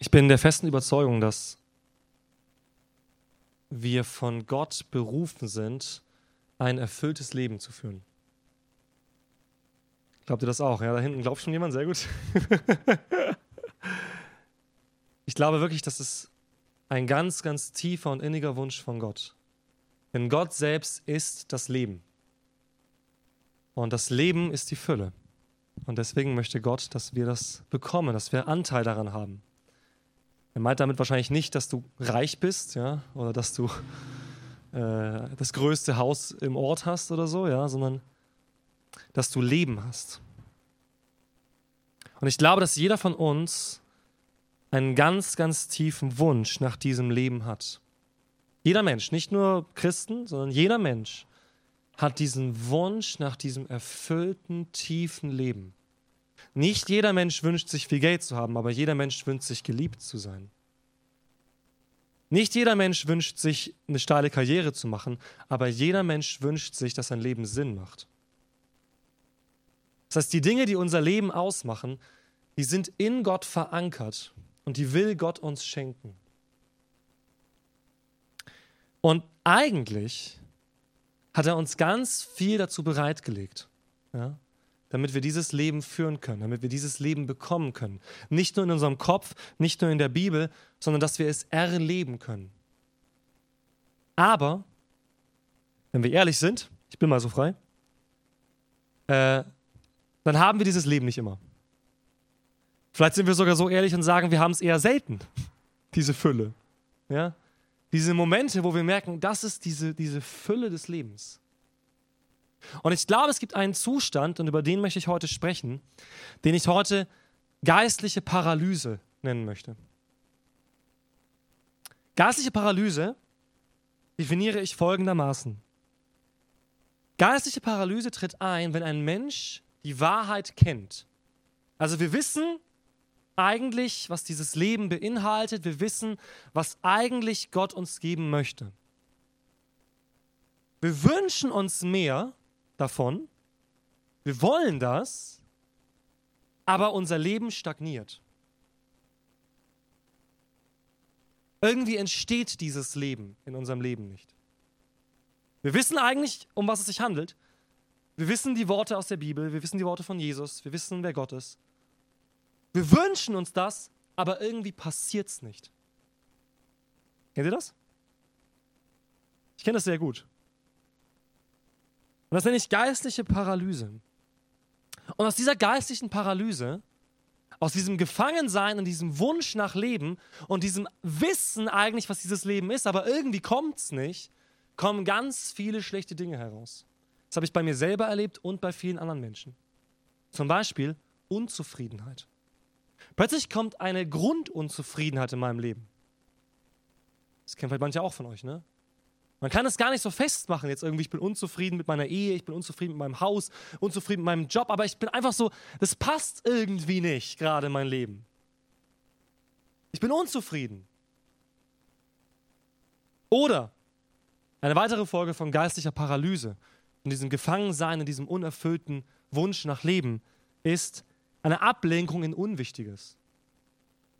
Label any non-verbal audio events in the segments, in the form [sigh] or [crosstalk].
Ich bin der festen Überzeugung, dass wir von Gott berufen sind, ein erfülltes Leben zu führen. Glaubt ihr das auch? Ja, da hinten glaubt schon jemand, sehr gut. [laughs] ich glaube wirklich, das ist ein ganz, ganz tiefer und inniger Wunsch von Gott. Denn Gott selbst ist das Leben. Und das Leben ist die Fülle. Und deswegen möchte Gott, dass wir das bekommen, dass wir Anteil daran haben. Er meint damit wahrscheinlich nicht, dass du reich bist, ja, oder dass du äh, das größte Haus im Ort hast oder so, ja, sondern dass du Leben hast. Und ich glaube, dass jeder von uns einen ganz, ganz tiefen Wunsch nach diesem Leben hat. Jeder Mensch, nicht nur Christen, sondern jeder Mensch hat diesen Wunsch nach diesem erfüllten, tiefen Leben. Nicht jeder Mensch wünscht sich viel Geld zu haben, aber jeder Mensch wünscht sich geliebt zu sein. Nicht jeder Mensch wünscht sich eine steile Karriere zu machen, aber jeder Mensch wünscht sich, dass sein Leben Sinn macht. Das heißt, die Dinge, die unser Leben ausmachen, die sind in Gott verankert und die will Gott uns schenken. Und eigentlich hat er uns ganz viel dazu bereitgelegt, ja, damit wir dieses Leben führen können, damit wir dieses Leben bekommen können. Nicht nur in unserem Kopf, nicht nur in der Bibel, sondern dass wir es erleben können. Aber, wenn wir ehrlich sind, ich bin mal so frei, äh, dann haben wir dieses Leben nicht immer. Vielleicht sind wir sogar so ehrlich und sagen, wir haben es eher selten, [laughs] diese Fülle. Ja? Diese Momente, wo wir merken, das ist diese, diese Fülle des Lebens. Und ich glaube, es gibt einen Zustand, und über den möchte ich heute sprechen, den ich heute geistliche Paralyse nennen möchte. Geistliche Paralyse definiere ich folgendermaßen. Geistliche Paralyse tritt ein, wenn ein Mensch die Wahrheit kennt. Also wir wissen, eigentlich, was dieses Leben beinhaltet. Wir wissen, was eigentlich Gott uns geben möchte. Wir wünschen uns mehr davon. Wir wollen das, aber unser Leben stagniert. Irgendwie entsteht dieses Leben in unserem Leben nicht. Wir wissen eigentlich, um was es sich handelt. Wir wissen die Worte aus der Bibel, wir wissen die Worte von Jesus, wir wissen, wer Gott ist. Wir wünschen uns das, aber irgendwie passiert es nicht. Kennt ihr das? Ich kenne das sehr gut. Und das nenne ich geistliche Paralyse. Und aus dieser geistlichen Paralyse, aus diesem Gefangensein und diesem Wunsch nach Leben und diesem Wissen eigentlich, was dieses Leben ist, aber irgendwie kommt es nicht, kommen ganz viele schlechte Dinge heraus. Das habe ich bei mir selber erlebt und bei vielen anderen Menschen. Zum Beispiel Unzufriedenheit. Plötzlich kommt eine Grundunzufriedenheit in meinem Leben. Das kennen vielleicht manche auch von euch, ne? Man kann es gar nicht so festmachen, jetzt irgendwie, ich bin unzufrieden mit meiner Ehe, ich bin unzufrieden mit meinem Haus, unzufrieden mit meinem Job, aber ich bin einfach so, das passt irgendwie nicht gerade in mein Leben. Ich bin unzufrieden. Oder eine weitere Folge von geistlicher Paralyse und diesem Gefangensein, in diesem unerfüllten Wunsch nach Leben ist, eine Ablenkung in Unwichtiges.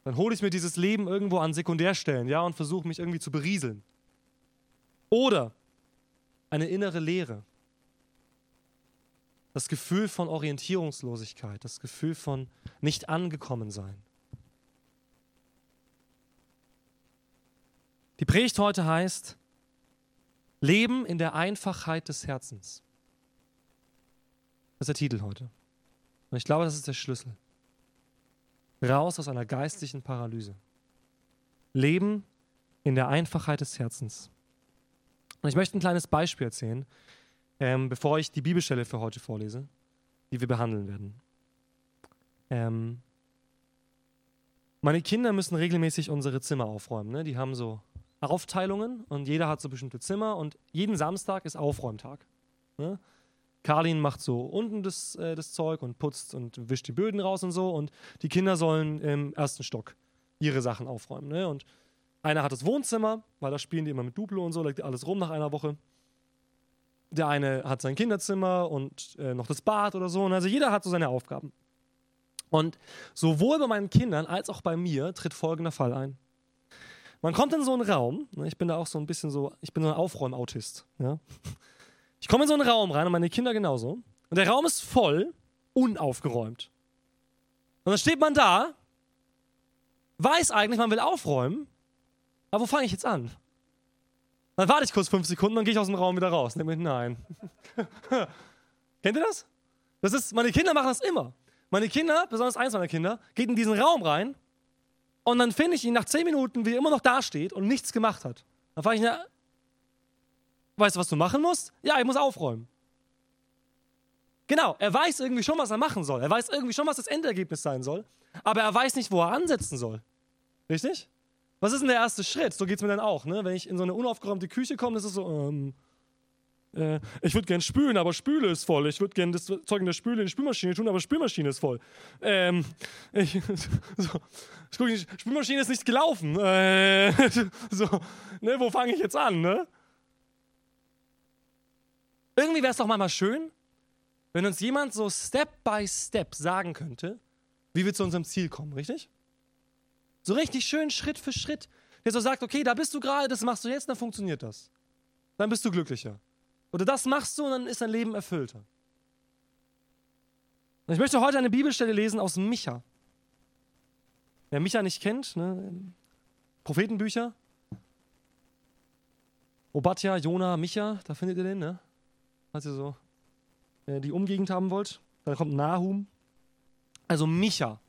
Dann hole ich mir dieses Leben irgendwo an Sekundärstellen, ja, und versuche mich irgendwie zu berieseln. Oder eine innere Leere. Das Gefühl von Orientierungslosigkeit, das Gefühl von nicht angekommen sein. Die Predigt heute heißt Leben in der Einfachheit des Herzens. Das ist der Titel heute. Und ich glaube, das ist der Schlüssel. Raus aus einer geistlichen Paralyse. Leben in der Einfachheit des Herzens. Und ich möchte ein kleines Beispiel erzählen, ähm, bevor ich die Bibelstelle für heute vorlese, die wir behandeln werden. Ähm, meine Kinder müssen regelmäßig unsere Zimmer aufräumen. Ne? Die haben so Aufteilungen und jeder hat so bestimmte Zimmer und jeden Samstag ist Aufräumtag. Ne? Karlin macht so unten das, äh, das Zeug und putzt und wischt die Böden raus und so. Und die Kinder sollen im ersten Stock ihre Sachen aufräumen. Ne? Und einer hat das Wohnzimmer, weil da spielen die immer mit Duplo und so, legt alles rum nach einer Woche. Der eine hat sein Kinderzimmer und äh, noch das Bad oder so. Und also jeder hat so seine Aufgaben. Und sowohl bei meinen Kindern als auch bei mir tritt folgender Fall ein. Man kommt in so einen Raum, ne, ich bin da auch so ein bisschen so, ich bin so ein Aufräumautist. Ja? Ich komme in so einen Raum rein und meine Kinder genauso. Und der Raum ist voll, unaufgeräumt. Und dann steht man da, weiß eigentlich, man will aufräumen, aber wo fange ich jetzt an? Dann warte ich kurz fünf Sekunden, dann gehe ich aus dem Raum wieder raus. Denke mir, nein. [laughs] Kennt ihr das? Das ist, meine Kinder machen das immer. Meine Kinder, besonders eins meiner Kinder, geht in diesen Raum rein und dann finde ich ihn nach zehn Minuten, wie er immer noch dasteht und nichts gemacht hat. Dann frage ich ihn, weißt du, was du machen musst? Ja, ich muss aufräumen. Genau, er weiß irgendwie schon, was er machen soll. Er weiß irgendwie schon, was das Endergebnis sein soll. Aber er weiß nicht, wo er ansetzen soll. Richtig? Was ist denn der erste Schritt? So geht es mir dann auch. Ne? Wenn ich in so eine unaufgeräumte Küche komme, ist so, ähm, äh, ich würde gern spülen, aber Spüle ist voll. Ich würde gern das Zeug in der Spüle in die Spülmaschine tun, aber Spülmaschine ist voll. Ähm, ich, [laughs] so, ich guck, die Spülmaschine ist nicht gelaufen. Äh, [laughs] so, ne, wo fange ich jetzt an, ne? Irgendwie wäre es doch mal schön, wenn uns jemand so Step by Step sagen könnte, wie wir zu unserem Ziel kommen, richtig? So richtig schön Schritt für Schritt. Der so sagt, okay, da bist du gerade, das machst du jetzt, dann funktioniert das. Dann bist du glücklicher. Oder das machst du und dann ist dein Leben erfüllter. Und ich möchte heute eine Bibelstelle lesen aus Micha. Wer Micha nicht kennt, ne? Prophetenbücher. Obadja, Jona, Micha, da findet ihr den, ne? Falls ihr so äh, die Umgegend haben wollt. Dann kommt Nahum. Also Micha.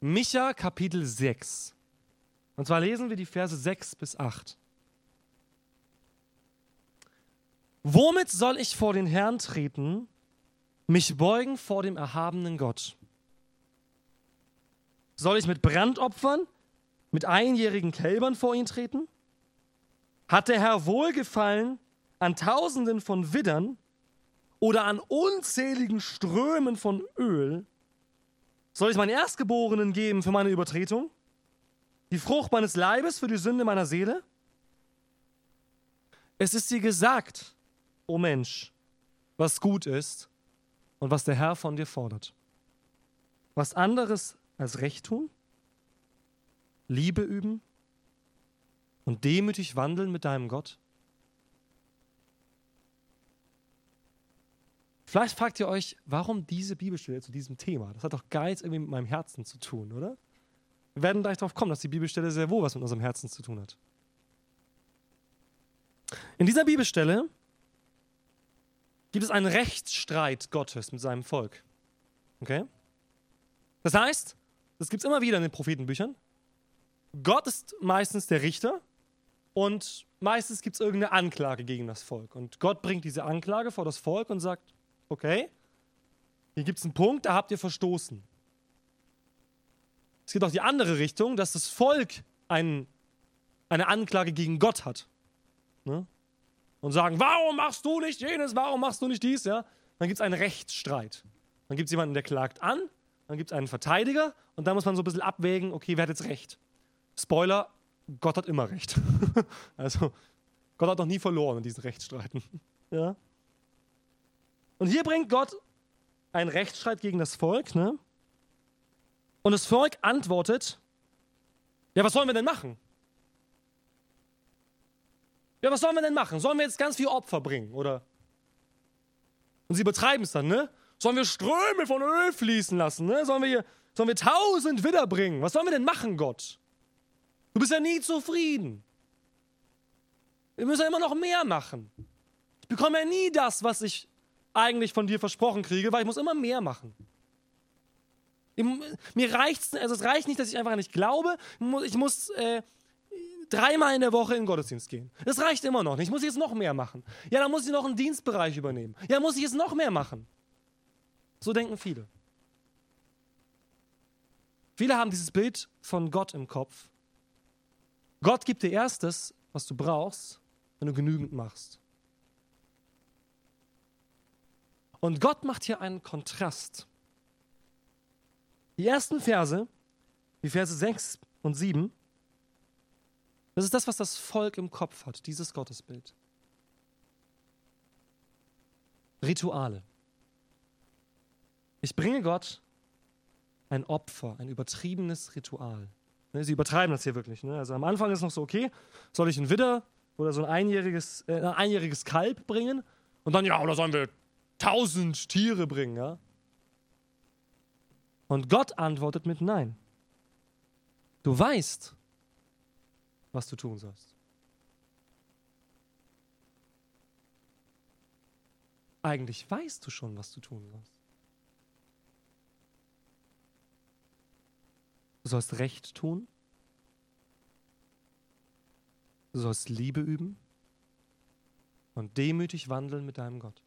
Micha Kapitel 6. Und zwar lesen wir die Verse 6 bis 8. Womit soll ich vor den Herrn treten, mich beugen vor dem erhabenen Gott? Soll ich mit Brandopfern, mit einjährigen Kälbern vor ihn treten? Hat der Herr Wohlgefallen an Tausenden von Widdern oder an unzähligen Strömen von Öl? Soll ich meinen Erstgeborenen geben für meine Übertretung? Die Frucht meines Leibes für die Sünde meiner Seele? Es ist dir gesagt, o oh Mensch, was gut ist und was der Herr von dir fordert. Was anderes als Recht tun, Liebe üben und demütig wandeln mit deinem Gott? Vielleicht fragt ihr euch, warum diese Bibelstelle zu diesem Thema? Das hat doch gar nichts irgendwie mit meinem Herzen zu tun, oder? Wir werden gleich darauf kommen, dass die Bibelstelle sehr wohl was mit unserem Herzen zu tun hat. In dieser Bibelstelle gibt es einen Rechtsstreit Gottes mit seinem Volk. Okay? Das heißt, das gibt es immer wieder in den Prophetenbüchern. Gott ist meistens der Richter und meistens gibt es irgendeine Anklage gegen das Volk. Und Gott bringt diese Anklage vor das Volk und sagt, okay, hier gibt es einen Punkt, da habt ihr verstoßen. Es gibt auch die andere Richtung, dass das Volk ein, eine Anklage gegen Gott hat. Ne? und sagen, warum machst du nicht jenes, warum machst du nicht dies, ja, dann gibt es einen Rechtsstreit. Dann gibt es jemanden, der klagt an, dann gibt es einen Verteidiger und dann muss man so ein bisschen abwägen, okay, wer hat jetzt recht? Spoiler, Gott hat immer recht. [laughs] also, Gott hat noch nie verloren in diesen Rechtsstreiten. [laughs] ja? Und hier bringt Gott einen Rechtsstreit gegen das Volk, ne? Und das Volk antwortet, ja, was sollen wir denn machen? Ja, was sollen wir denn machen? Sollen wir jetzt ganz viel Opfer bringen, oder? Und sie betreiben es dann, ne? Sollen wir Ströme von Öl fließen lassen, ne? Sollen wir, hier, sollen wir tausend Widder bringen? Was sollen wir denn machen, Gott? Du bist ja nie zufrieden. Wir müssen ja immer noch mehr machen. Ich bekomme ja nie das, was ich eigentlich von dir versprochen kriege, weil ich muss immer mehr machen. Mir reicht also es reicht nicht, dass ich einfach nicht glaube. Ich muss äh, dreimal in der Woche in den Gottesdienst gehen. Das reicht immer noch nicht. Ich muss jetzt noch mehr machen. Ja, dann muss ich noch einen Dienstbereich übernehmen. Ja, muss ich jetzt noch mehr machen. So denken viele. Viele haben dieses Bild von Gott im Kopf. Gott gibt dir erst das, was du brauchst, wenn du genügend machst. Und Gott macht hier einen Kontrast. Die ersten Verse, die Verse 6 und 7, das ist das, was das Volk im Kopf hat, dieses Gottesbild. Rituale. Ich bringe Gott ein Opfer, ein übertriebenes Ritual. Ne, sie übertreiben das hier wirklich. Ne? Also am Anfang ist noch so, okay, soll ich ein Widder oder so ein einjähriges, äh, ein einjähriges Kalb bringen? Und dann, ja, oder sollen wir tausend Tiere bringen, ja? Und Gott antwortet mit Nein. Du weißt, was du tun sollst. Eigentlich weißt du schon, was du tun sollst. Du sollst Recht tun. Du sollst Liebe üben und demütig wandeln mit deinem Gott.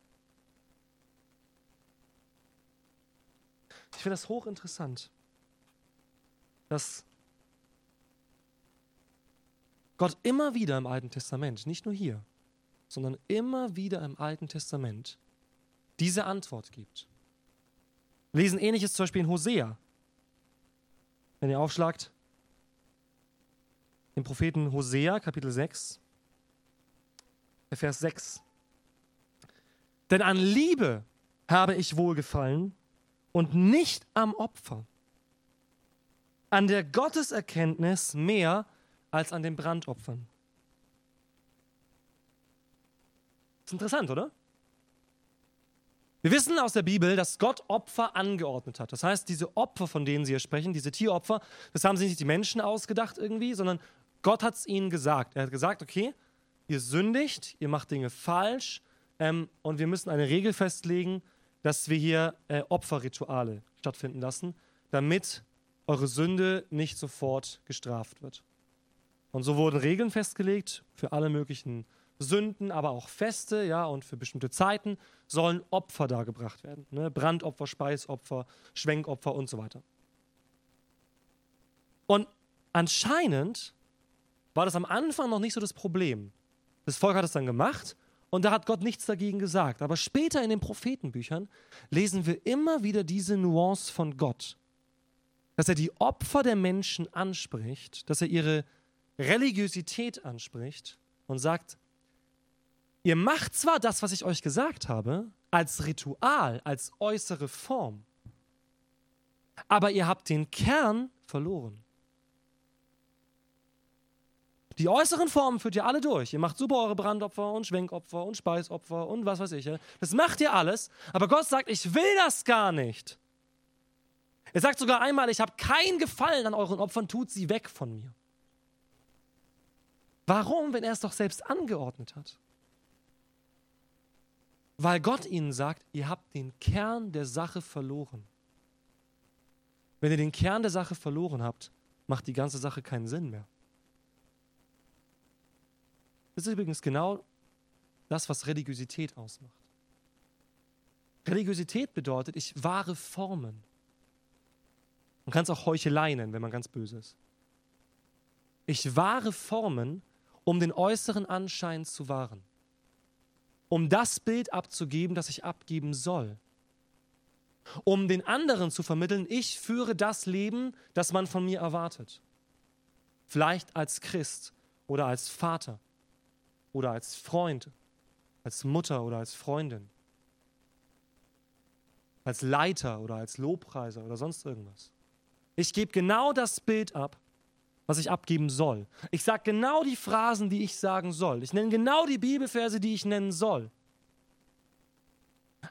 Ich finde das hochinteressant, dass Gott immer wieder im Alten Testament, nicht nur hier, sondern immer wieder im Alten Testament diese Antwort gibt. Wir lesen ähnliches zum Beispiel in Hosea. Wenn ihr aufschlagt, den Propheten Hosea, Kapitel 6, Vers 6. Denn an Liebe habe ich wohlgefallen und nicht am Opfer. An der Gotteserkenntnis mehr als an den Brandopfern. ist interessant, oder? Wir wissen aus der Bibel, dass Gott Opfer angeordnet hat. Das heißt, diese Opfer, von denen sie hier sprechen, diese Tieropfer, das haben sich nicht die Menschen ausgedacht irgendwie, sondern Gott hat es ihnen gesagt. Er hat gesagt, okay, ihr sündigt, ihr macht Dinge falsch ähm, und wir müssen eine Regel festlegen, dass wir hier äh, Opferrituale stattfinden lassen, damit eure Sünde nicht sofort gestraft wird. Und so wurden Regeln festgelegt für alle möglichen Sünden, aber auch Feste, ja, und für bestimmte Zeiten sollen Opfer dargebracht werden. Ne? Brandopfer, Speisopfer, Schwenkopfer und so weiter. Und anscheinend war das am Anfang noch nicht so das Problem. Das Volk hat es dann gemacht und da hat Gott nichts dagegen gesagt. Aber später in den Prophetenbüchern lesen wir immer wieder diese Nuance von Gott. Dass er die Opfer der Menschen anspricht, dass er ihre Religiosität anspricht und sagt, ihr macht zwar das, was ich euch gesagt habe, als Ritual, als äußere Form, aber ihr habt den Kern verloren. Die äußeren Formen führt ihr alle durch. Ihr macht super eure Brandopfer und Schwenkopfer und Speisopfer und was weiß ich. Das macht ihr alles. Aber Gott sagt, ich will das gar nicht. Er sagt sogar einmal, ich habe kein Gefallen an euren Opfern, tut sie weg von mir. Warum, wenn er es doch selbst angeordnet hat? Weil Gott ihnen sagt, ihr habt den Kern der Sache verloren. Wenn ihr den Kern der Sache verloren habt, macht die ganze Sache keinen Sinn mehr. Das ist übrigens genau das, was Religiosität ausmacht. Religiosität bedeutet, ich wahre Formen. Man kann es auch Heuchelei nennen, wenn man ganz böse ist. Ich wahre Formen, um den äußeren Anschein zu wahren. Um das Bild abzugeben, das ich abgeben soll. Um den anderen zu vermitteln, ich führe das Leben, das man von mir erwartet. Vielleicht als Christ oder als Vater oder als Freund, als Mutter oder als Freundin, als Leiter oder als Lobpreiser oder sonst irgendwas. Ich gebe genau das Bild ab, was ich abgeben soll. Ich sage genau die Phrasen, die ich sagen soll. Ich nenne genau die Bibelverse, die ich nennen soll.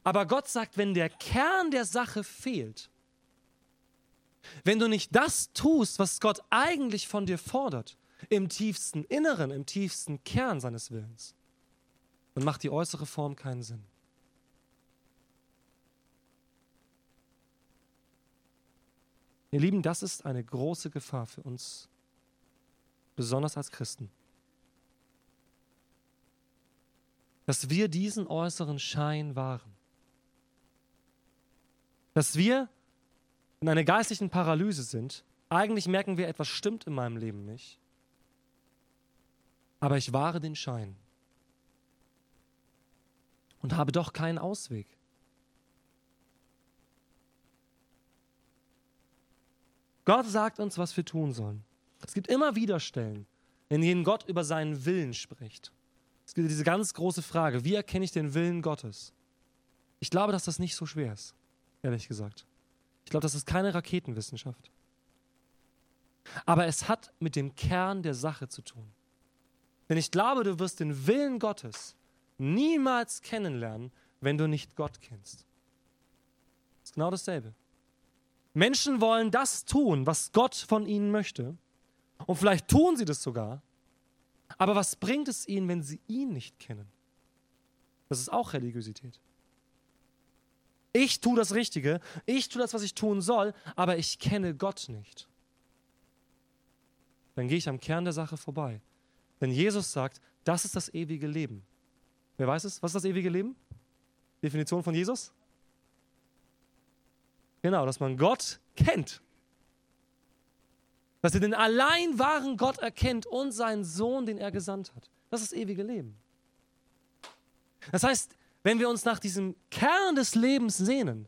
Aber Gott sagt, wenn der Kern der Sache fehlt, wenn du nicht das tust, was Gott eigentlich von dir fordert, im tiefsten Inneren, im tiefsten Kern seines Willens, dann macht die äußere Form keinen Sinn. Ihr Lieben, das ist eine große Gefahr für uns, besonders als Christen. Dass wir diesen äußeren Schein wahren. Dass wir in einer geistlichen Paralyse sind. Eigentlich merken wir, etwas stimmt in meinem Leben nicht aber ich wahre den Schein und habe doch keinen Ausweg. Gott sagt uns, was wir tun sollen. Es gibt immer wieder Stellen, in denen Gott über seinen Willen spricht. Es gibt diese ganz große Frage, wie erkenne ich den Willen Gottes? Ich glaube, dass das nicht so schwer ist, ehrlich gesagt. Ich glaube, das ist keine Raketenwissenschaft. Aber es hat mit dem Kern der Sache zu tun. Denn ich glaube, du wirst den Willen Gottes niemals kennenlernen, wenn du nicht Gott kennst. Das ist genau dasselbe. Menschen wollen das tun, was Gott von ihnen möchte. Und vielleicht tun sie das sogar. Aber was bringt es ihnen, wenn sie ihn nicht kennen? Das ist auch Religiosität. Ich tue das Richtige, ich tue das, was ich tun soll, aber ich kenne Gott nicht. Dann gehe ich am Kern der Sache vorbei. Denn Jesus sagt, das ist das ewige Leben. Wer weiß es? Was ist das ewige Leben? Definition von Jesus? Genau, dass man Gott kennt. Dass er den allein wahren Gott erkennt und seinen Sohn, den er gesandt hat. Das ist das ewige Leben. Das heißt, wenn wir uns nach diesem Kern des Lebens sehnen,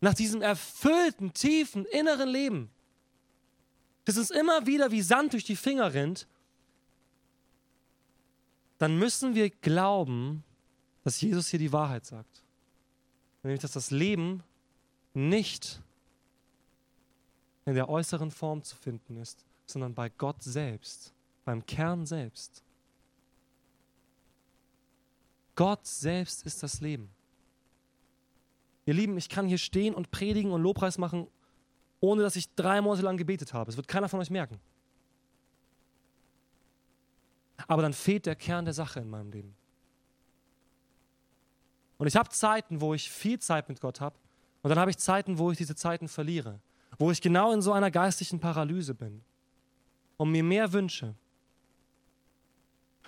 nach diesem erfüllten, tiefen, inneren Leben, das uns immer wieder wie Sand durch die Finger rinnt, dann müssen wir glauben, dass Jesus hier die Wahrheit sagt. Nämlich, dass das Leben nicht in der äußeren Form zu finden ist, sondern bei Gott selbst, beim Kern selbst. Gott selbst ist das Leben. Ihr Lieben, ich kann hier stehen und predigen und Lobpreis machen, ohne dass ich drei Monate lang gebetet habe. Es wird keiner von euch merken. Aber dann fehlt der Kern der Sache in meinem Leben. Und ich habe Zeiten, wo ich viel Zeit mit Gott habe. Und dann habe ich Zeiten, wo ich diese Zeiten verliere. Wo ich genau in so einer geistlichen Paralyse bin. Und mir mehr wünsche.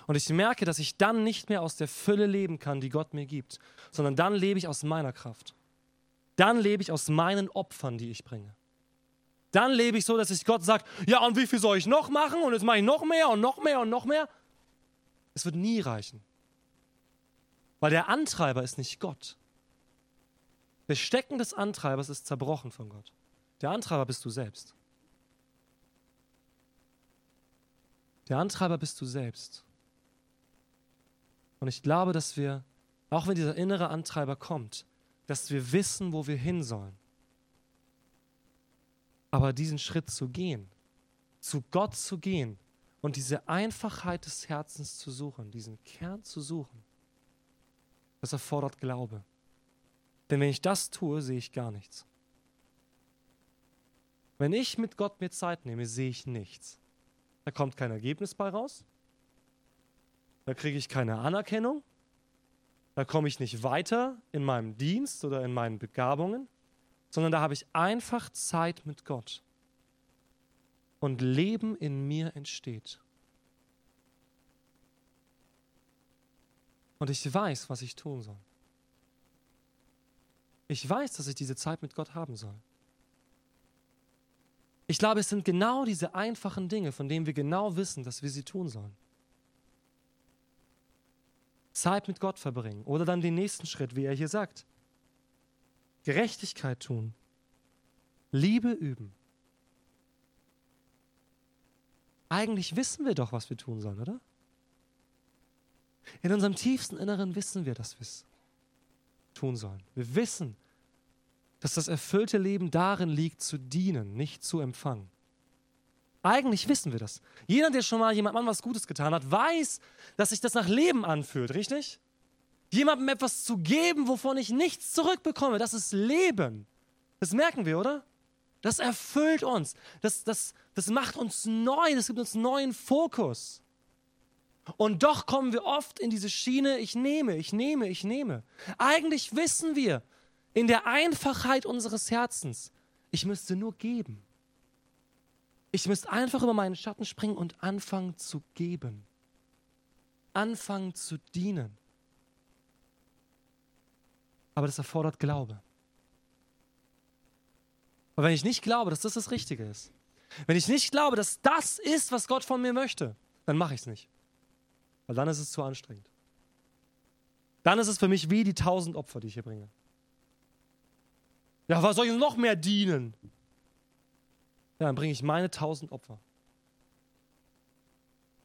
Und ich merke, dass ich dann nicht mehr aus der Fülle leben kann, die Gott mir gibt, sondern dann lebe ich aus meiner Kraft. Dann lebe ich aus meinen Opfern, die ich bringe. Dann lebe ich so, dass ich Gott sage, ja, und wie viel soll ich noch machen? Und jetzt mache ich noch mehr und noch mehr und noch mehr. Es wird nie reichen. Weil der Antreiber ist nicht Gott. Das Stecken des Antreibers ist zerbrochen von Gott. Der Antreiber bist du selbst. Der Antreiber bist du selbst. Und ich glaube, dass wir, auch wenn dieser innere Antreiber kommt, dass wir wissen, wo wir hin sollen. Aber diesen Schritt zu gehen, zu Gott zu gehen und diese Einfachheit des Herzens zu suchen, diesen Kern zu suchen, das erfordert Glaube. Denn wenn ich das tue, sehe ich gar nichts. Wenn ich mit Gott mir Zeit nehme, sehe ich nichts. Da kommt kein Ergebnis bei raus. Da kriege ich keine Anerkennung. Da komme ich nicht weiter in meinem Dienst oder in meinen Begabungen, sondern da habe ich einfach Zeit mit Gott. Und Leben in mir entsteht. Und ich weiß, was ich tun soll. Ich weiß, dass ich diese Zeit mit Gott haben soll. Ich glaube, es sind genau diese einfachen Dinge, von denen wir genau wissen, dass wir sie tun sollen. Zeit mit Gott verbringen oder dann den nächsten Schritt, wie er hier sagt. Gerechtigkeit tun, Liebe üben. Eigentlich wissen wir doch, was wir tun sollen, oder? In unserem tiefsten Inneren wissen wir, dass wir es tun sollen. Wir wissen, dass das erfüllte Leben darin liegt, zu dienen, nicht zu empfangen. Eigentlich wissen wir das. Jeder, der schon mal jemandem was Gutes getan hat, weiß, dass sich das nach Leben anfühlt, richtig? Jemandem etwas zu geben, wovon ich nichts zurückbekomme, das ist Leben. Das merken wir, oder? Das erfüllt uns. Das, das, das macht uns neu, das gibt uns neuen Fokus. Und doch kommen wir oft in diese Schiene, ich nehme, ich nehme, ich nehme. Eigentlich wissen wir in der Einfachheit unseres Herzens, ich müsste nur geben. Ich müsste einfach über meinen Schatten springen und anfangen zu geben. Anfangen zu dienen. Aber das erfordert Glaube. Und wenn ich nicht glaube, dass das das Richtige ist, wenn ich nicht glaube, dass das ist, was Gott von mir möchte, dann mache ich es nicht. Weil dann ist es zu anstrengend. Dann ist es für mich wie die tausend Opfer, die ich hier bringe. Ja, was soll ich noch mehr dienen? Ja, dann bringe ich meine tausend Opfer.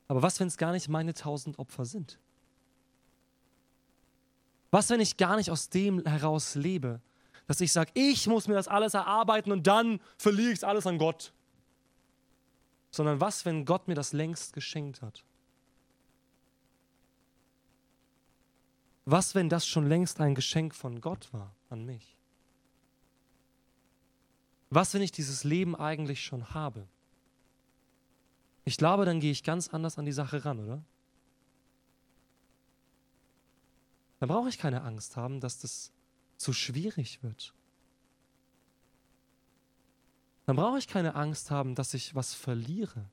Aber was, wenn es gar nicht meine tausend Opfer sind? Was, wenn ich gar nicht aus dem heraus lebe, dass ich sage, ich muss mir das alles erarbeiten und dann verliere ich es alles an Gott. Sondern was, wenn Gott mir das längst geschenkt hat? Was, wenn das schon längst ein Geschenk von Gott war an mich? Was, wenn ich dieses Leben eigentlich schon habe? Ich glaube, dann gehe ich ganz anders an die Sache ran, oder? Dann brauche ich keine Angst haben, dass das zu schwierig wird. Dann brauche ich keine Angst haben, dass ich was verliere.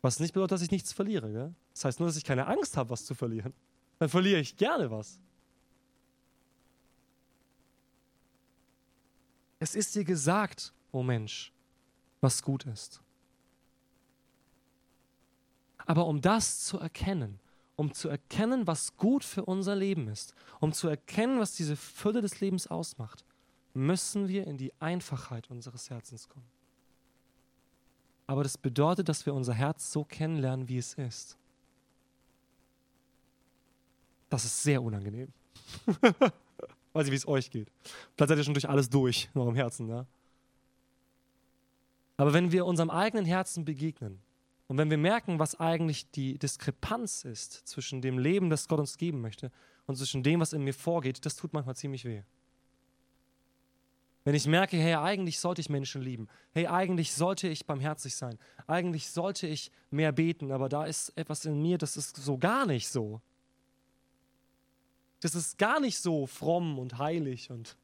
Was nicht bedeutet, dass ich nichts verliere. Gell? Das heißt nur, dass ich keine Angst habe, was zu verlieren. Dann verliere ich gerne was. Es ist dir gesagt, o oh Mensch, was gut ist. Aber um das zu erkennen, um zu erkennen, was gut für unser Leben ist, um zu erkennen, was diese Fülle des Lebens ausmacht, müssen wir in die Einfachheit unseres Herzens kommen. Aber das bedeutet, dass wir unser Herz so kennenlernen, wie es ist. Das ist sehr unangenehm. [laughs] Weiß ich, wie es euch geht. Vielleicht seid ihr schon durch alles durch in eurem Herzen. Ja? Aber wenn wir unserem eigenen Herzen begegnen, und wenn wir merken, was eigentlich die Diskrepanz ist zwischen dem Leben, das Gott uns geben möchte, und zwischen dem, was in mir vorgeht, das tut manchmal ziemlich weh. Wenn ich merke, hey, eigentlich sollte ich Menschen lieben, hey, eigentlich sollte ich barmherzig sein, eigentlich sollte ich mehr beten, aber da ist etwas in mir, das ist so gar nicht so. Das ist gar nicht so fromm und heilig und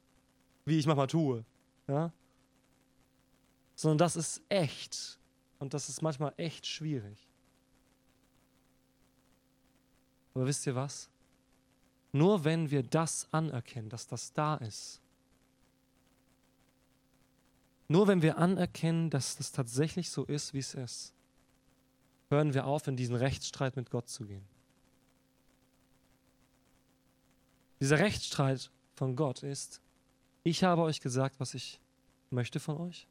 wie ich manchmal tue, ja? sondern das ist echt und das ist manchmal echt schwierig. Aber wisst ihr was? Nur wenn wir das anerkennen, dass das da ist, nur wenn wir anerkennen, dass das tatsächlich so ist, wie es ist, hören wir auf, in diesen Rechtsstreit mit Gott zu gehen. Dieser Rechtsstreit von Gott ist, ich habe euch gesagt, was ich möchte von euch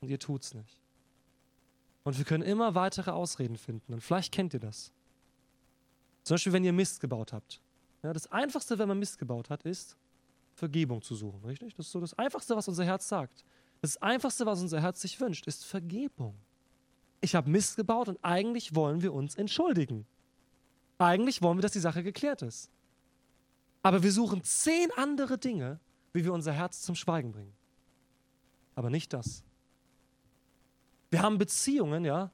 und ihr tut's nicht. Und wir können immer weitere Ausreden finden. Und vielleicht kennt ihr das. Zum Beispiel, wenn ihr Mist gebaut habt. Ja, das Einfachste, wenn man Mist gebaut hat, ist, Vergebung zu suchen, richtig? Das ist so das Einfachste, was unser Herz sagt. Das Einfachste, was unser Herz sich wünscht, ist Vergebung. Ich habe Mist gebaut und eigentlich wollen wir uns entschuldigen. Eigentlich wollen wir, dass die Sache geklärt ist. Aber wir suchen zehn andere Dinge, wie wir unser Herz zum Schweigen bringen. Aber nicht das. Wir haben Beziehungen, ja.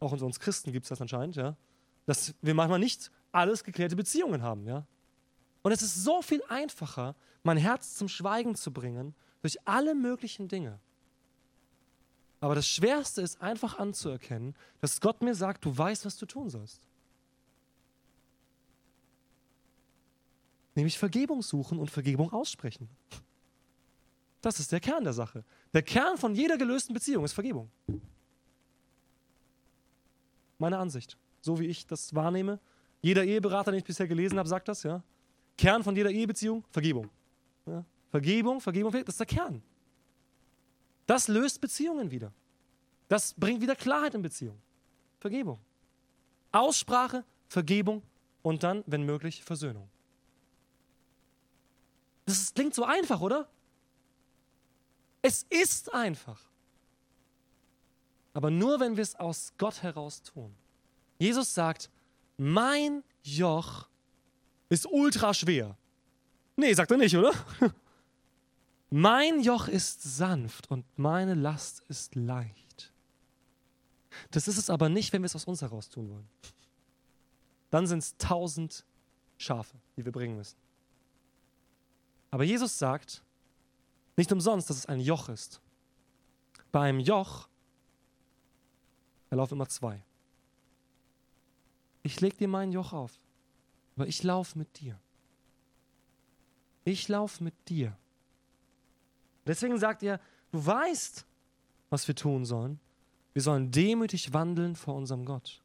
Auch unter uns Christen gibt es das anscheinend, ja. Dass wir manchmal nicht alles geklärte Beziehungen haben, ja. Und es ist so viel einfacher, mein Herz zum Schweigen zu bringen durch alle möglichen Dinge. Aber das Schwerste ist einfach anzuerkennen, dass Gott mir sagt, du weißt, was du tun sollst. Nämlich Vergebung suchen und Vergebung aussprechen. Das ist der Kern der Sache. Der Kern von jeder gelösten Beziehung ist Vergebung. Meine Ansicht, so wie ich das wahrnehme. Jeder Eheberater, den ich bisher gelesen habe, sagt das, ja. Kern von jeder Ehebeziehung, Vergebung. Ja? Vergebung, Vergebung, das ist der Kern. Das löst Beziehungen wieder. Das bringt wieder Klarheit in Beziehungen. Vergebung. Aussprache, Vergebung und dann, wenn möglich, Versöhnung. Das klingt so einfach, oder? Es ist einfach. Aber nur, wenn wir es aus Gott heraus tun. Jesus sagt, mein Joch ist ultra schwer. Nee, sagt er nicht, oder? [laughs] Mein Joch ist sanft und meine Last ist leicht. Das ist es aber nicht, wenn wir es aus uns heraus tun wollen. Dann sind es tausend Schafe, die wir bringen müssen. Aber Jesus sagt, nicht umsonst, dass es ein Joch ist. Bei einem Joch erlaufen immer zwei. Ich leg dir mein Joch auf, aber ich laufe mit dir. Ich laufe mit dir. Deswegen sagt er, du weißt, was wir tun sollen. Wir sollen demütig wandeln vor unserem Gott.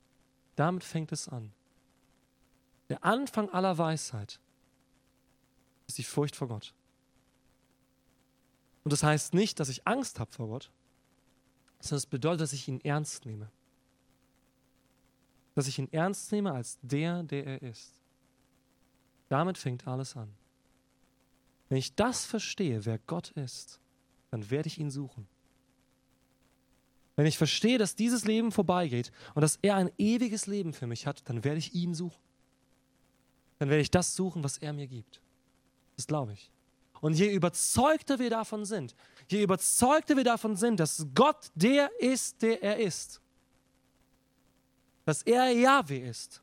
Damit fängt es an. Der Anfang aller Weisheit ist die Furcht vor Gott. Und das heißt nicht, dass ich Angst habe vor Gott, sondern es bedeutet, dass ich ihn ernst nehme. Dass ich ihn ernst nehme als der, der er ist. Damit fängt alles an. Wenn ich das verstehe, wer Gott ist, dann werde ich ihn suchen. Wenn ich verstehe, dass dieses Leben vorbeigeht und dass er ein ewiges Leben für mich hat, dann werde ich ihn suchen. Dann werde ich das suchen, was er mir gibt. Das glaube ich. Und je überzeugter wir davon sind, je überzeugter wir davon sind, dass Gott der ist, der er ist, dass er Yahweh ist,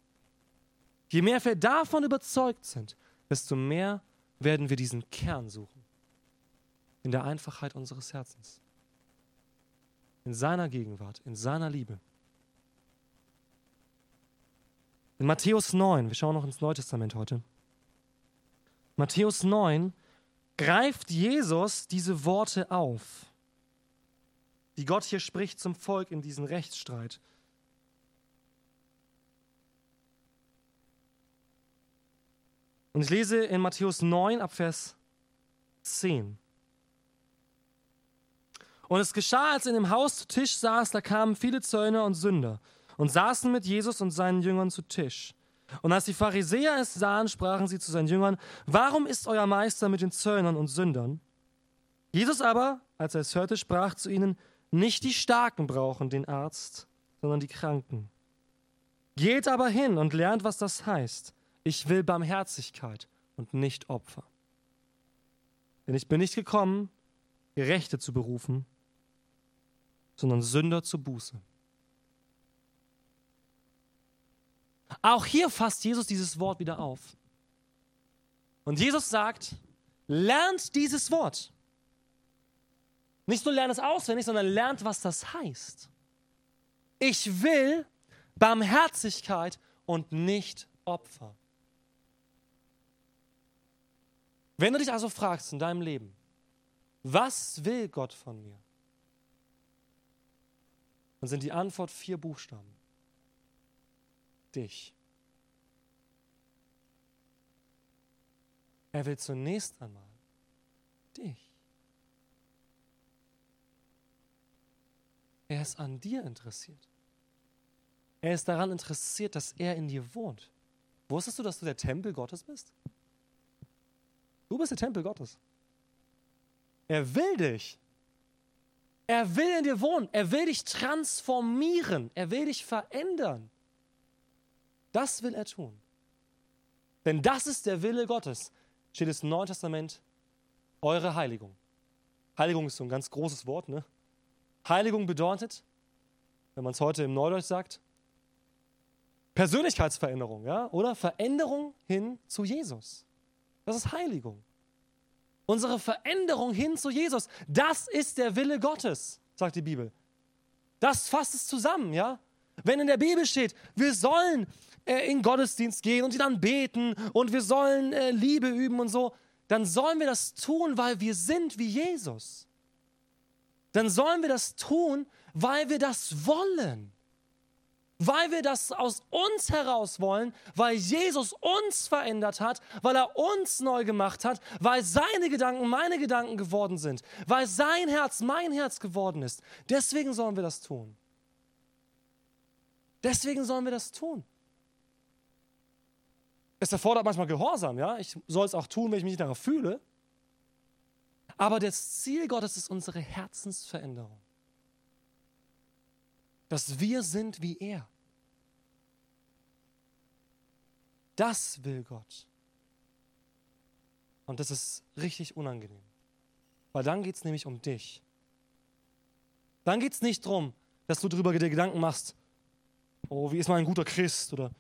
je mehr wir davon überzeugt sind, desto mehr werden wir diesen Kern suchen. In der Einfachheit unseres Herzens. In seiner Gegenwart, in seiner Liebe. In Matthäus 9, wir schauen noch ins Neue Testament heute. Matthäus 9 greift Jesus diese Worte auf, die Gott hier spricht zum Volk in diesem Rechtsstreit. Und ich lese in Matthäus 9 ab Vers 10. Und es geschah, als in dem Haus zu Tisch saß, da kamen viele Zöllner und Sünder und saßen mit Jesus und seinen Jüngern zu Tisch. Und als die Pharisäer es sahen, sprachen sie zu seinen Jüngern, warum ist euer Meister mit den Zöllnern und Sündern? Jesus aber, als er es hörte, sprach zu ihnen, nicht die Starken brauchen den Arzt, sondern die Kranken. Geht aber hin und lernt, was das heißt. Ich will Barmherzigkeit und nicht Opfer. Denn ich bin nicht gekommen, Gerechte zu berufen, sondern Sünder zur Buße. Auch hier fasst Jesus dieses Wort wieder auf. Und Jesus sagt, lernt dieses Wort. Nicht nur lernt es auswendig, sondern lernt, was das heißt. Ich will Barmherzigkeit und nicht Opfer. Wenn du dich also fragst in deinem Leben, was will Gott von mir? Dann sind die Antwort vier Buchstaben dich. Er will zunächst einmal dich. Er ist an dir interessiert. Er ist daran interessiert, dass er in dir wohnt. Wusstest du, dass du der Tempel Gottes bist? Du bist der Tempel Gottes. Er will dich. Er will in dir wohnen. Er will dich transformieren. Er will dich verändern. Das will er tun. Denn das ist der Wille Gottes, steht es im Neuen Testament, eure Heiligung. Heiligung ist so ein ganz großes Wort, ne? Heiligung bedeutet, wenn man es heute im Neudeutsch sagt, Persönlichkeitsveränderung, ja? Oder Veränderung hin zu Jesus. Das ist Heiligung. Unsere Veränderung hin zu Jesus, das ist der Wille Gottes, sagt die Bibel. Das fasst es zusammen, ja? Wenn in der Bibel steht, wir sollen äh, in Gottesdienst gehen und die dann beten und wir sollen äh, Liebe üben und so, dann sollen wir das tun, weil wir sind wie Jesus. Dann sollen wir das tun, weil wir das wollen. Weil wir das aus uns heraus wollen, weil Jesus uns verändert hat, weil er uns neu gemacht hat, weil seine Gedanken meine Gedanken geworden sind, weil sein Herz mein Herz geworden ist. Deswegen sollen wir das tun. Deswegen sollen wir das tun. Es erfordert manchmal Gehorsam, ja. Ich soll es auch tun, wenn ich mich nicht danach fühle. Aber das Ziel Gottes ist unsere Herzensveränderung. Dass wir sind wie er. Das will Gott. Und das ist richtig unangenehm. Weil dann geht es nämlich um dich. Dann geht es nicht darum, dass du darüber dir Gedanken machst, oh, wie ist man ein guter Christ oder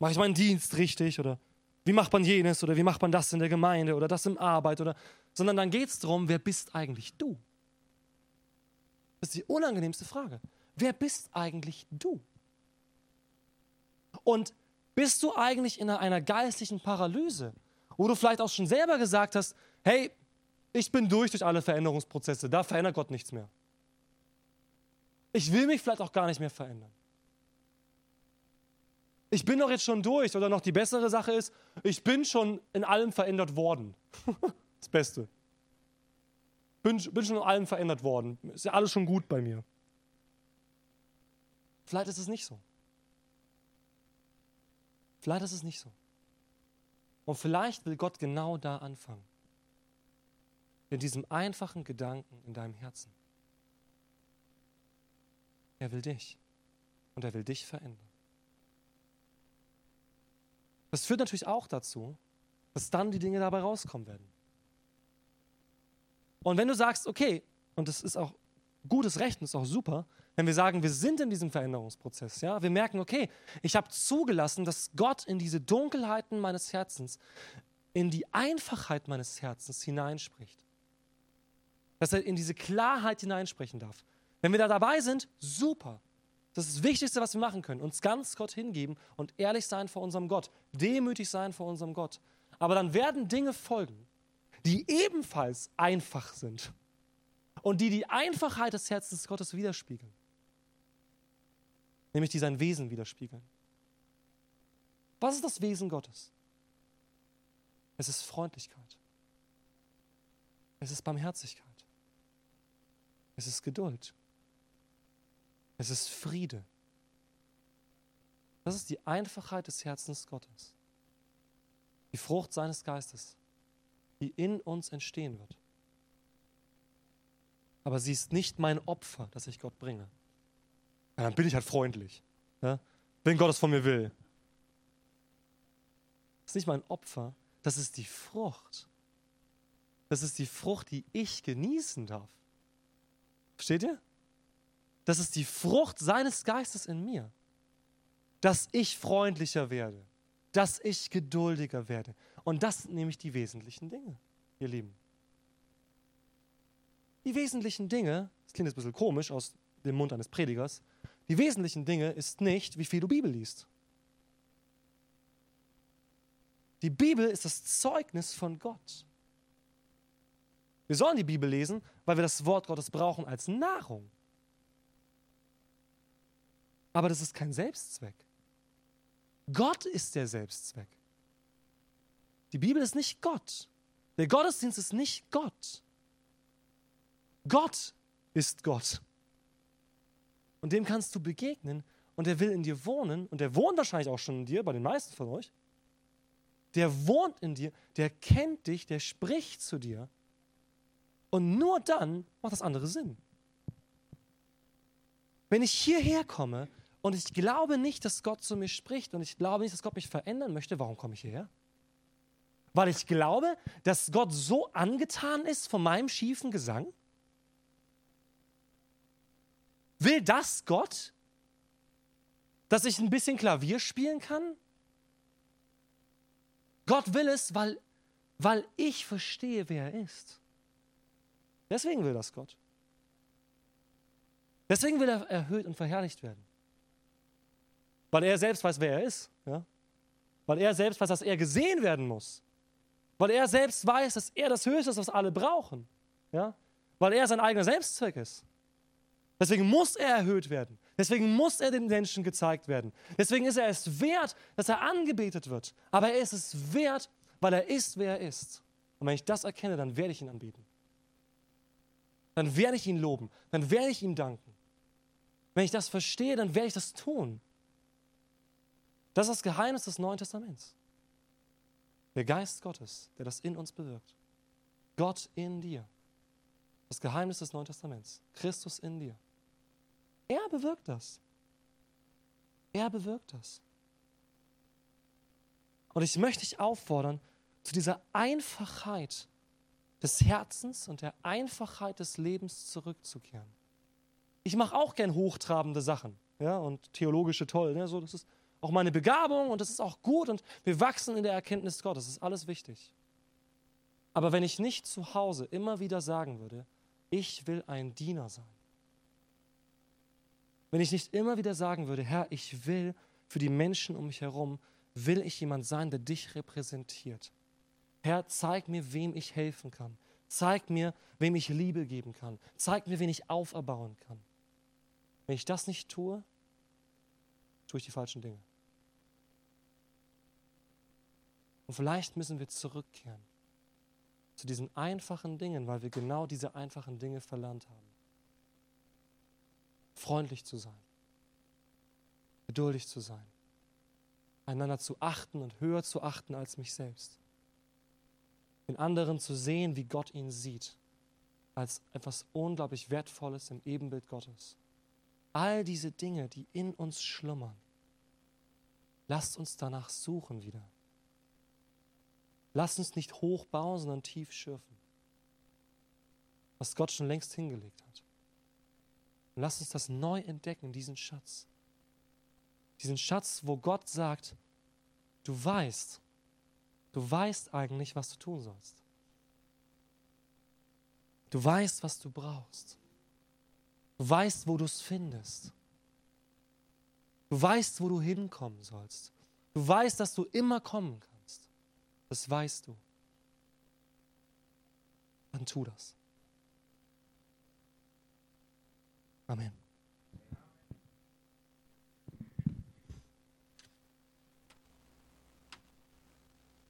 Mache ich meinen Dienst richtig? Oder wie macht man jenes? Oder wie macht man das in der Gemeinde? Oder das im Arbeit? Oder, sondern dann geht es darum, wer bist eigentlich du? Das ist die unangenehmste Frage. Wer bist eigentlich du? Und bist du eigentlich in einer geistlichen Paralyse, wo du vielleicht auch schon selber gesagt hast, hey, ich bin durch durch alle Veränderungsprozesse, da verändert Gott nichts mehr. Ich will mich vielleicht auch gar nicht mehr verändern ich bin doch jetzt schon durch. Oder noch die bessere Sache ist, ich bin schon in allem verändert worden. [laughs] das Beste. Bin, bin schon in allem verändert worden. Ist ja alles schon gut bei mir. Vielleicht ist es nicht so. Vielleicht ist es nicht so. Und vielleicht will Gott genau da anfangen. in diesem einfachen Gedanken in deinem Herzen. Er will dich und er will dich verändern. Das führt natürlich auch dazu, dass dann die Dinge dabei rauskommen werden. Und wenn du sagst, okay, und das ist auch gutes Recht und ist auch super, wenn wir sagen, wir sind in diesem Veränderungsprozess, ja, wir merken, okay, ich habe zugelassen, dass Gott in diese Dunkelheiten meines Herzens, in die Einfachheit meines Herzens hineinspricht. Dass er in diese Klarheit hineinsprechen darf. Wenn wir da dabei sind, super. Das ist das Wichtigste, was wir machen können. Uns ganz Gott hingeben und ehrlich sein vor unserem Gott. Demütig sein vor unserem Gott. Aber dann werden Dinge folgen, die ebenfalls einfach sind und die die Einfachheit des Herzens Gottes widerspiegeln. Nämlich die sein Wesen widerspiegeln. Was ist das Wesen Gottes? Es ist Freundlichkeit. Es ist Barmherzigkeit. Es ist Geduld. Es ist Friede. Das ist die Einfachheit des Herzens Gottes. Die Frucht seines Geistes, die in uns entstehen wird. Aber sie ist nicht mein Opfer, das ich Gott bringe. Ja, dann bin ich halt freundlich, ja? wenn Gott es von mir will. Das ist nicht mein Opfer, das ist die Frucht. Das ist die Frucht, die ich genießen darf. Versteht ihr? Das ist die Frucht seines Geistes in mir. Dass ich freundlicher werde, dass ich geduldiger werde. Und das sind nämlich die wesentlichen Dinge, ihr Lieben. Die wesentlichen Dinge, das klingt jetzt ein bisschen komisch aus dem Mund eines Predigers, die wesentlichen Dinge ist nicht, wie viel du Bibel liest. Die Bibel ist das Zeugnis von Gott. Wir sollen die Bibel lesen, weil wir das Wort Gottes brauchen als Nahrung. Aber das ist kein Selbstzweck. Gott ist der Selbstzweck. Die Bibel ist nicht Gott. Der Gottesdienst ist nicht Gott. Gott ist Gott. Und dem kannst du begegnen und er will in dir wohnen und er wohnt wahrscheinlich auch schon in dir, bei den meisten von euch. Der wohnt in dir, der kennt dich, der spricht zu dir. Und nur dann macht das andere Sinn. Wenn ich hierher komme und ich glaube nicht, dass Gott zu mir spricht und ich glaube nicht, dass Gott mich verändern möchte, warum komme ich hierher? Weil ich glaube, dass Gott so angetan ist von meinem schiefen Gesang? Will das Gott? Dass ich ein bisschen Klavier spielen kann? Gott will es, weil, weil ich verstehe, wer er ist. Deswegen will das Gott. Deswegen will er erhöht und verherrlicht werden. Weil er selbst weiß, wer er ist. Ja? Weil er selbst weiß, dass er gesehen werden muss. Weil er selbst weiß, dass er das Höchste ist, was alle brauchen. Ja? Weil er sein eigener Selbstzweck ist. Deswegen muss er erhöht werden. Deswegen muss er den Menschen gezeigt werden. Deswegen ist er es wert, dass er angebetet wird. Aber er ist es wert, weil er ist, wer er ist. Und wenn ich das erkenne, dann werde ich ihn anbeten. Dann werde ich ihn loben. Dann werde ich ihm danken. Wenn ich das verstehe, dann werde ich das tun. Das ist das Geheimnis des Neuen Testaments. Der Geist Gottes, der das in uns bewirkt. Gott in dir. Das Geheimnis des Neuen Testaments. Christus in dir. Er bewirkt das. Er bewirkt das. Und ich möchte dich auffordern, zu dieser Einfachheit des Herzens und der Einfachheit des Lebens zurückzukehren. Ich mache auch gern hochtrabende Sachen ja, und theologische toll. Ne, so, das ist auch meine Begabung und das ist auch gut und wir wachsen in der Erkenntnis Gottes. Das ist alles wichtig. Aber wenn ich nicht zu Hause immer wieder sagen würde, ich will ein Diener sein, wenn ich nicht immer wieder sagen würde, Herr, ich will für die Menschen um mich herum, will ich jemand sein, der dich repräsentiert. Herr, zeig mir, wem ich helfen kann. Zeig mir, wem ich Liebe geben kann. Zeig mir, wen ich auferbauen kann. Wenn ich das nicht tue, tue ich die falschen Dinge. Und vielleicht müssen wir zurückkehren zu diesen einfachen Dingen, weil wir genau diese einfachen Dinge verlernt haben freundlich zu sein, geduldig zu sein, einander zu achten und höher zu achten als mich selbst, den anderen zu sehen, wie Gott ihn sieht als etwas unglaublich Wertvolles im Ebenbild Gottes. All diese Dinge, die in uns schlummern, lasst uns danach suchen wieder. Lasst uns nicht hoch bauen, sondern tief schürfen, was Gott schon längst hingelegt hat. Und lasst uns das neu entdecken, diesen Schatz. Diesen Schatz, wo Gott sagt, du weißt, du weißt eigentlich, was du tun sollst. Du weißt, was du brauchst. Du weißt, wo du es findest. Du weißt, wo du hinkommen sollst. Du weißt, dass du immer kommen kannst. Das weißt du. Dann tu das. Amen.